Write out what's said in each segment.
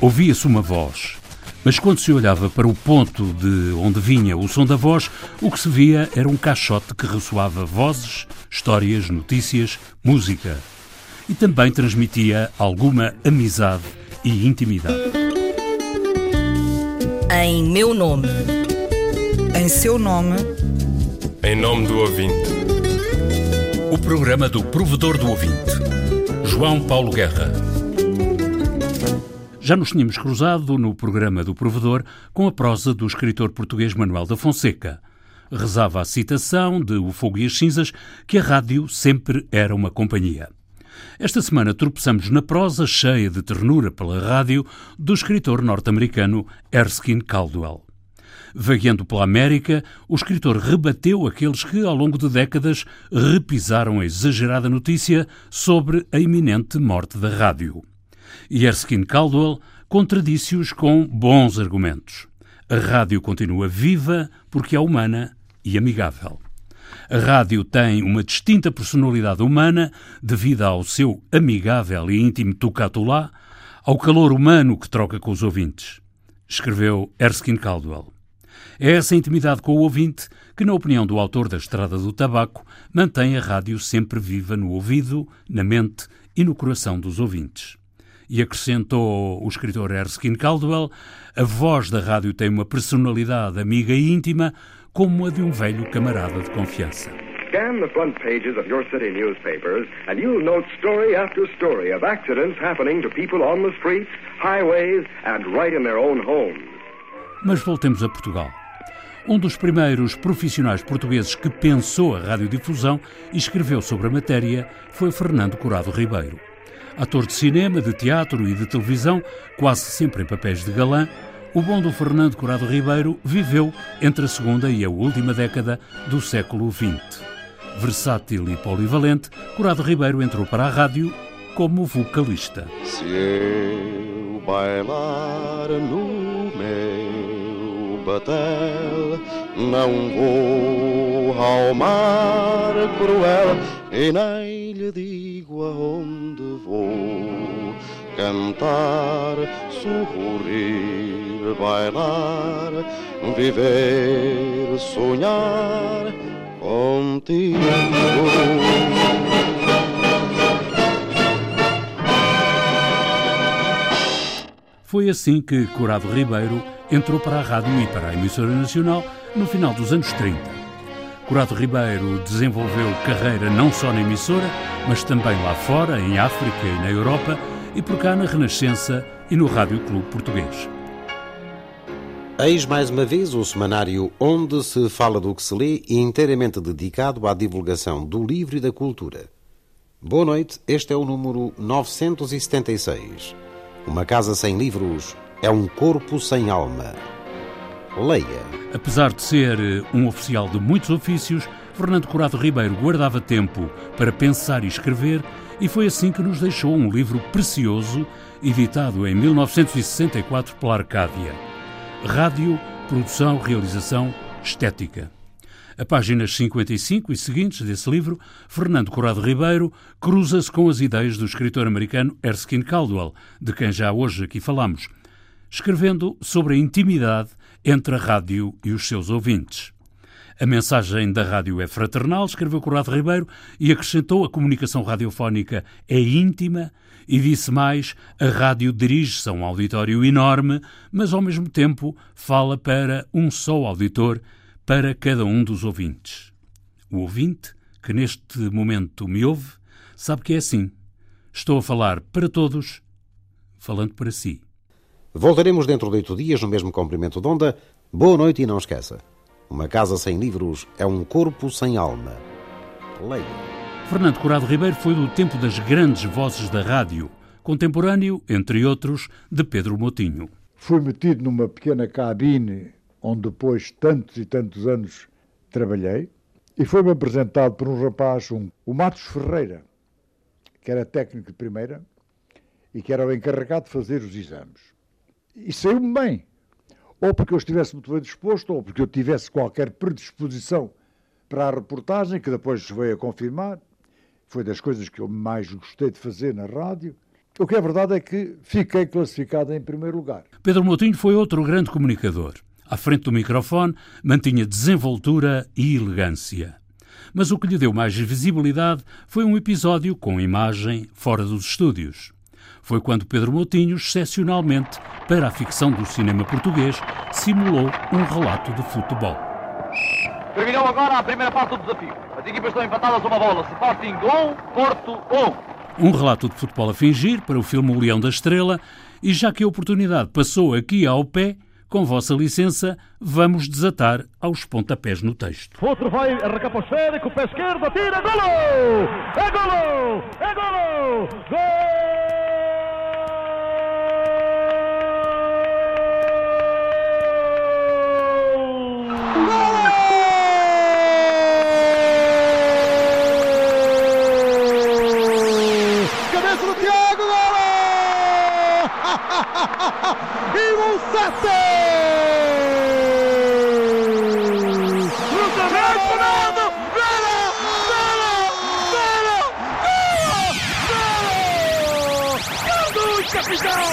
Ouvia-se uma voz, mas quando se olhava para o ponto de onde vinha o som da voz, o que se via era um caixote que ressoava vozes, histórias, notícias, música. E também transmitia alguma amizade e intimidade. Em meu nome. Em seu nome. Em nome do ouvinte. O programa do provedor do ouvinte. João Paulo Guerra. Já nos tínhamos cruzado no programa do provedor com a prosa do escritor português Manuel da Fonseca. Rezava a citação de O Fogo e as Cinzas que a rádio sempre era uma companhia. Esta semana tropeçamos na prosa cheia de ternura pela rádio do escritor norte-americano Erskine Caldwell. Vagueando pela América, o escritor rebateu aqueles que, ao longo de décadas, repisaram a exagerada notícia sobre a iminente morte da rádio e Erskine Caldwell contradisse-os com bons argumentos. A rádio continua viva porque é humana e amigável. A rádio tem uma distinta personalidade humana devido ao seu amigável e íntimo tocatulá, ao calor humano que troca com os ouvintes. Escreveu Erskine Caldwell. É essa intimidade com o ouvinte que, na opinião do autor da Estrada do Tabaco, mantém a rádio sempre viva no ouvido, na mente e no coração dos ouvintes e acrescentou o escritor Erskine Caldwell, a voz da rádio tem uma personalidade amiga e íntima, como a de um velho camarada de confiança. Scan the front pages of your city newspapers and you'll note story after story of accidents happening to people on the streets, highways and right in their own homes. Mas voltemos a Portugal. Um dos primeiros profissionais portugueses que pensou a radiodifusão e escreveu sobre a matéria foi Fernando Curado Ribeiro. Ator de cinema, de teatro e de televisão, quase sempre em papéis de galã, o bom do Fernando Curado Ribeiro viveu entre a segunda e a última década do século XX. Versátil e polivalente, Curado Ribeiro entrou para a rádio como vocalista. Se eu bailar no meu batel, não vou ao mar cruel e nem lhe digo aonde vou cantar, sorrir, bailar, viver, sonhar contigo. Foi assim que Curado Ribeiro entrou para a rádio e para a emissora nacional no final dos anos 30. Curado Ribeiro desenvolveu carreira não só na emissora, mas também lá fora, em África e na Europa, e por cá na Renascença e no Rádio Clube Português. Eis mais uma vez o semanário onde se fala do que se lê e inteiramente dedicado à divulgação do livro e da cultura. Boa noite, este é o número 976. Uma casa sem livros é um corpo sem alma. Leia. Apesar de ser eh, um oficial de muitos ofícios, Fernando Curado Ribeiro guardava tempo para pensar e escrever e foi assim que nos deixou um livro precioso, editado em 1964 pela Arcádia. Rádio, Produção, Realização, Estética. A páginas 55 e seguintes desse livro, Fernando Curado Ribeiro cruza-se com as ideias do escritor americano Erskine Caldwell, de quem já hoje aqui falamos, escrevendo sobre a intimidade entre a rádio e os seus ouvintes. A mensagem da rádio é fraternal, escreveu Corrado Ribeiro, e acrescentou a comunicação radiofónica é íntima e disse mais, a rádio dirige-se a um auditório enorme, mas ao mesmo tempo fala para um só auditor, para cada um dos ouvintes. O ouvinte, que neste momento me ouve, sabe que é assim. Estou a falar para todos, falando para si. Voltaremos dentro de oito dias no mesmo comprimento de onda. Boa noite e não esqueça. Uma casa sem livros é um corpo sem alma. Leia. Fernando Curado Ribeiro foi do tempo das grandes vozes da rádio, contemporâneo, entre outros, de Pedro Motinho. Fui metido numa pequena cabine onde depois tantos e tantos anos trabalhei e foi-me apresentado por um rapaz, um, o Matos Ferreira, que era técnico de primeira e que era o encarregado de fazer os exames e saiu-me bem. Ou porque eu estivesse muito bem disposto, ou porque eu tivesse qualquer predisposição para a reportagem, que depois veio a confirmar. Foi das coisas que eu mais gostei de fazer na rádio. O que é verdade é que fiquei classificado em primeiro lugar. Pedro Moutinho foi outro grande comunicador. À frente do microfone, mantinha desenvoltura e elegância. Mas o que lhe deu mais visibilidade foi um episódio com imagem fora dos estúdios. Foi quando Pedro Moutinho, excepcionalmente para a ficção do cinema português, simulou um relato de futebol. Terminou agora a primeira parte do desafio. As equipas estão empatadas uma bola. Sporting 1, Porto 1. Um relato de futebol a fingir para o filme O Leão da Estrela e já que a oportunidade passou aqui ao pé, com vossa licença, vamos desatar aos pontapés no texto. Outro vai arrancar para o esférico, com o pé esquerdo, atira, golo! É golo! É golo! Gol! E um sete! Cruzamento, Ronaldo! Gol capitão!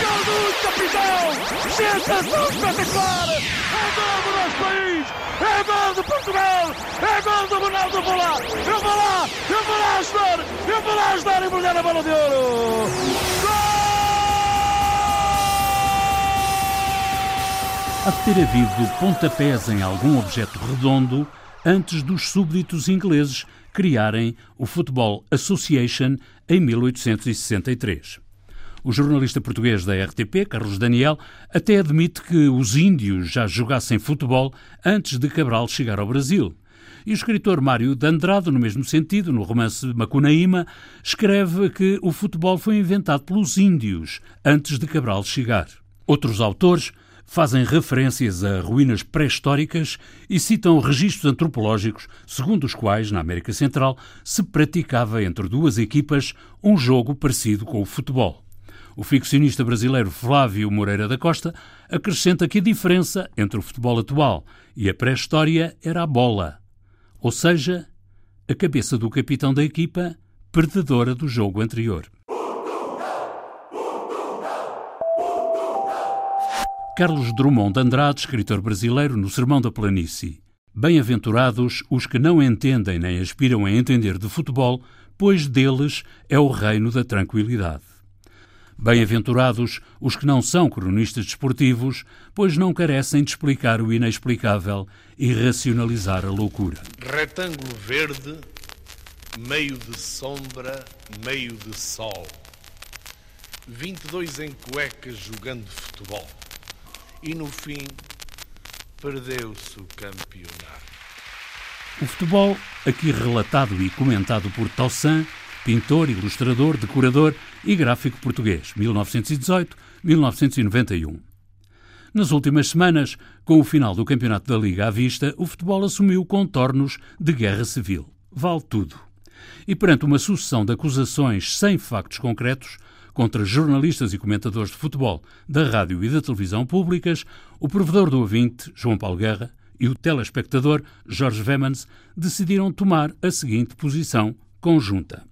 Gol capitão! Sensação espetacular! É gol do nosso país! É gol de Portugal! É gol do Ronaldo! Vou lá! Eu vou lá! Eu vou lá ajudar! Eu vou lá ajudar a embrulhar a bola de ouro! Gol! há de ter havido pontapés em algum objeto redondo antes dos súbditos ingleses criarem o Football Association em 1863. O jornalista português da RTP, Carlos Daniel, até admite que os índios já jogassem futebol antes de Cabral chegar ao Brasil. E o escritor Mário de Andrade, no mesmo sentido, no romance Macunaíma, escreve que o futebol foi inventado pelos índios antes de Cabral chegar. Outros autores fazem referências a ruínas pré-históricas e citam registros antropológicos segundo os quais, na América Central, se praticava entre duas equipas um jogo parecido com o futebol. O ficcionista brasileiro Flávio Moreira da Costa acrescenta que a diferença entre o futebol atual e a pré-história era a bola, ou seja, a cabeça do capitão da equipa perdedora do jogo anterior. Carlos Drummond de Andrade, escritor brasileiro, no Sermão da Planície. Bem-aventurados os que não entendem nem aspiram a entender de futebol, pois deles é o reino da tranquilidade. Bem-aventurados os que não são cronistas desportivos, pois não carecem de explicar o inexplicável e racionalizar a loucura. Retângulo verde, meio de sombra, meio de sol. 22 em cuecas jogando futebol e no fim perdeu-se o campeonato. O futebol, aqui relatado e comentado por Tossan, pintor, ilustrador, decorador e gráfico português, 1918-1991. Nas últimas semanas, com o final do Campeonato da Liga à vista, o futebol assumiu contornos de guerra civil. Vale tudo. E perante uma sucessão de acusações sem factos concretos, contra jornalistas e comentadores de futebol da rádio e da televisão públicas, o provedor do ouvinte, João Paulo Guerra, e o telespectador, Jorge Vemans, decidiram tomar a seguinte posição conjunta.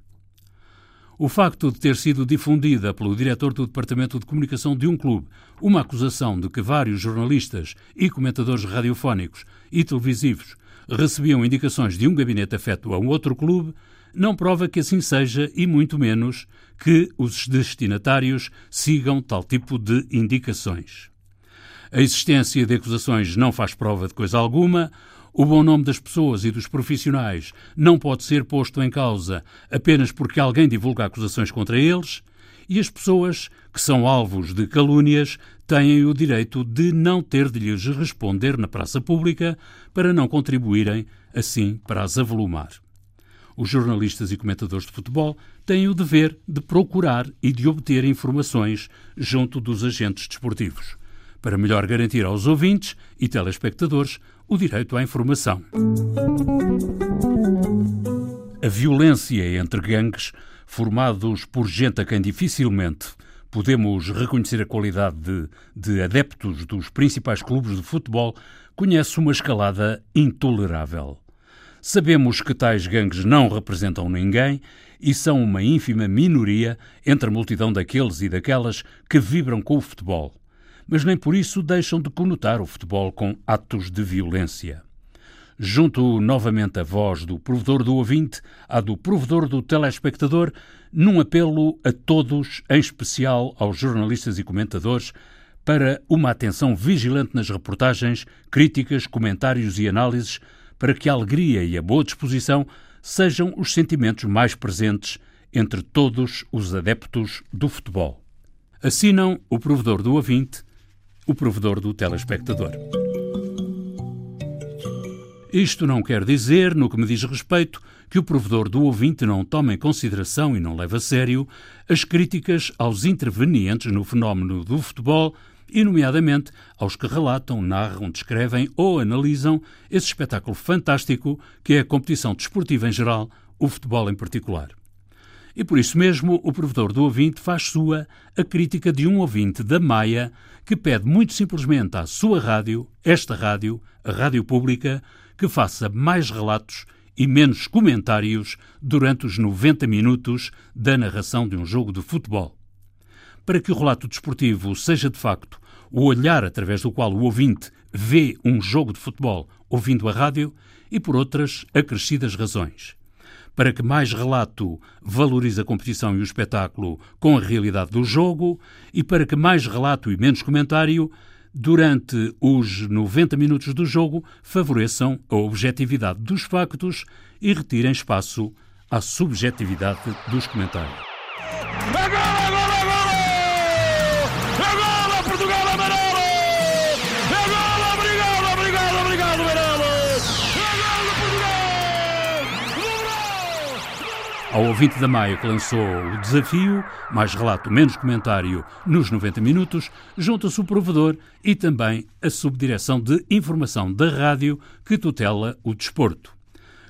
O facto de ter sido difundida pelo diretor do Departamento de Comunicação de um clube uma acusação de que vários jornalistas e comentadores radiofónicos e televisivos recebiam indicações de um gabinete afeto a um outro clube não prova que assim seja e muito menos que os destinatários sigam tal tipo de indicações. A existência de acusações não faz prova de coisa alguma, o bom nome das pessoas e dos profissionais não pode ser posto em causa apenas porque alguém divulga acusações contra eles, e as pessoas que são alvos de calúnias têm o direito de não ter de lhes responder na praça pública para não contribuírem, assim, para as avolumar. Os jornalistas e comentadores de futebol têm o dever de procurar e de obter informações junto dos agentes desportivos, para melhor garantir aos ouvintes e telespectadores o direito à informação. A violência entre gangues, formados por gente a quem dificilmente podemos reconhecer a qualidade de, de adeptos dos principais clubes de futebol, conhece uma escalada intolerável. Sabemos que tais gangues não representam ninguém e são uma ínfima minoria entre a multidão daqueles e daquelas que vibram com o futebol, mas nem por isso deixam de conotar o futebol com atos de violência. Junto novamente a voz do provedor do ouvinte à do provedor do telespectador, num apelo a todos, em especial aos jornalistas e comentadores, para uma atenção vigilante nas reportagens, críticas, comentários e análises, para que a alegria e a boa disposição sejam os sentimentos mais presentes entre todos os adeptos do futebol. Assinam o provedor do ouvinte, o provedor do telespectador. Isto não quer dizer, no que me diz respeito, que o provedor do ouvinte não tome em consideração e não leve a sério as críticas aos intervenientes no fenómeno do futebol e, nomeadamente, aos que relatam, narram, descrevem ou analisam esse espetáculo fantástico que é a competição desportiva em geral, o futebol em particular. E por isso mesmo, o provedor do ouvinte faz sua a crítica de um ouvinte da Maia que pede muito simplesmente à sua rádio, esta rádio, a Rádio Pública, que faça mais relatos e menos comentários durante os 90 minutos da narração de um jogo de futebol para que o relato desportivo seja de facto o olhar através do qual o ouvinte vê um jogo de futebol ouvindo a rádio e por outras acrescidas razões. Para que mais relato valorize a competição e o espetáculo com a realidade do jogo e para que mais relato e menos comentário durante os 90 minutos do jogo favoreçam a objetividade dos factos e retirem espaço à subjetividade dos comentários. Ao ouvinte da Maia que lançou o desafio, mais relato, menos comentário, nos 90 minutos, junta-se o provedor e também a subdireção de informação da rádio que tutela o desporto.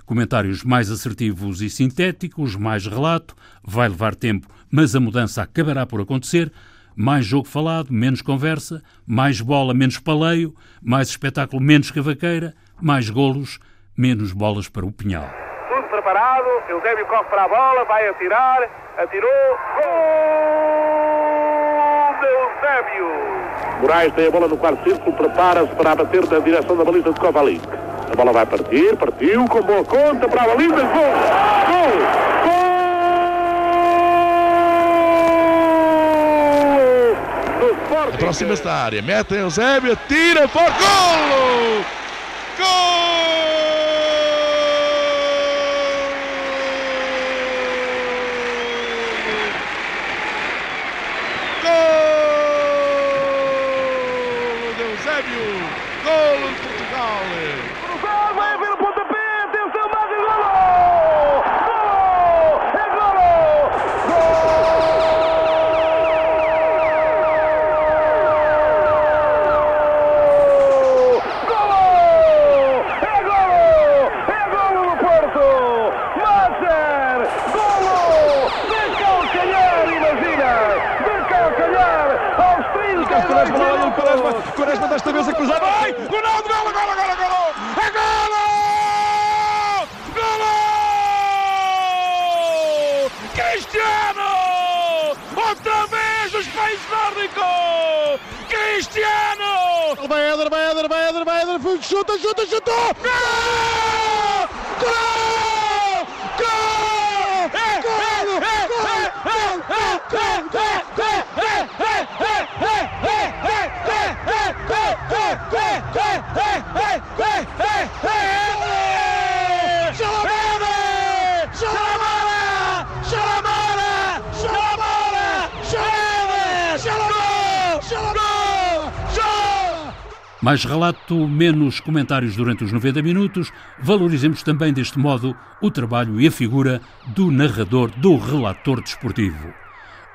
Comentários mais assertivos e sintéticos, mais relato, vai levar tempo, mas a mudança acabará por acontecer. Mais jogo falado, menos conversa, mais bola, menos paleio, mais espetáculo, menos cavaqueira, mais golos, menos bolas para o pinhal preparado, Eusébio corre para a bola, vai atirar, atirou, gol de Eusébio! Moraes tem a bola no quarto círculo, prepara-se para bater na direção da baliza de Kovalik. A bola vai partir, partiu, com boa conta para a baliza, gol! Gol! Gol! Aproxima-se da área, mete Eusébio, tira, fora, gol! Gol! Chuta, chuta, chutou! Gol! Gol! Mais relato, menos comentários durante os 90 minutos. Valorizemos também deste modo o trabalho e a figura do narrador, do relator desportivo.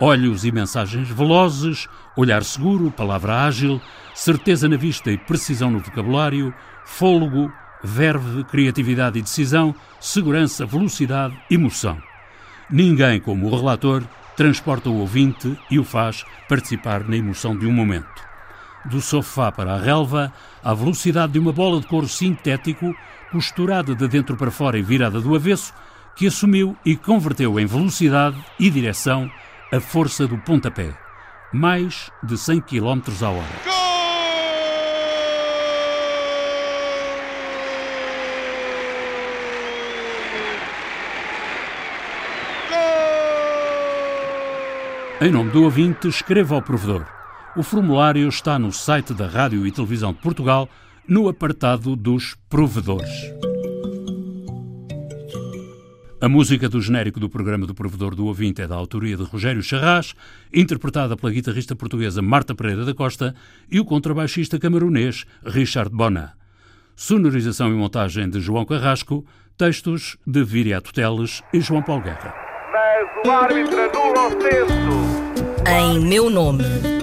Olhos e mensagens velozes, olhar seguro, palavra ágil, certeza na vista e precisão no vocabulário, fôlego, verve, criatividade e decisão, segurança, velocidade, emoção. Ninguém, como o relator, transporta o ouvinte e o faz participar na emoção de um momento. Do sofá para a relva, à velocidade de uma bola de couro sintético, costurada de dentro para fora e virada do avesso, que assumiu e converteu em velocidade e direção a força do pontapé. Mais de 100 km a hora. Em nome do ouvinte, escreva ao provedor. O formulário está no site da Rádio e Televisão de Portugal, no apartado dos provedores. A música do genérico do programa do Provedor do Ouvinte é da autoria de Rogério Charras, interpretada pela guitarrista portuguesa Marta Pereira da Costa e o contrabaixista camerunês Richard Bona. Sonorização e montagem de João Carrasco, textos de Viriato Teles e João Paulo Guerra. Mas o árbitro anula o censo. Em meu nome.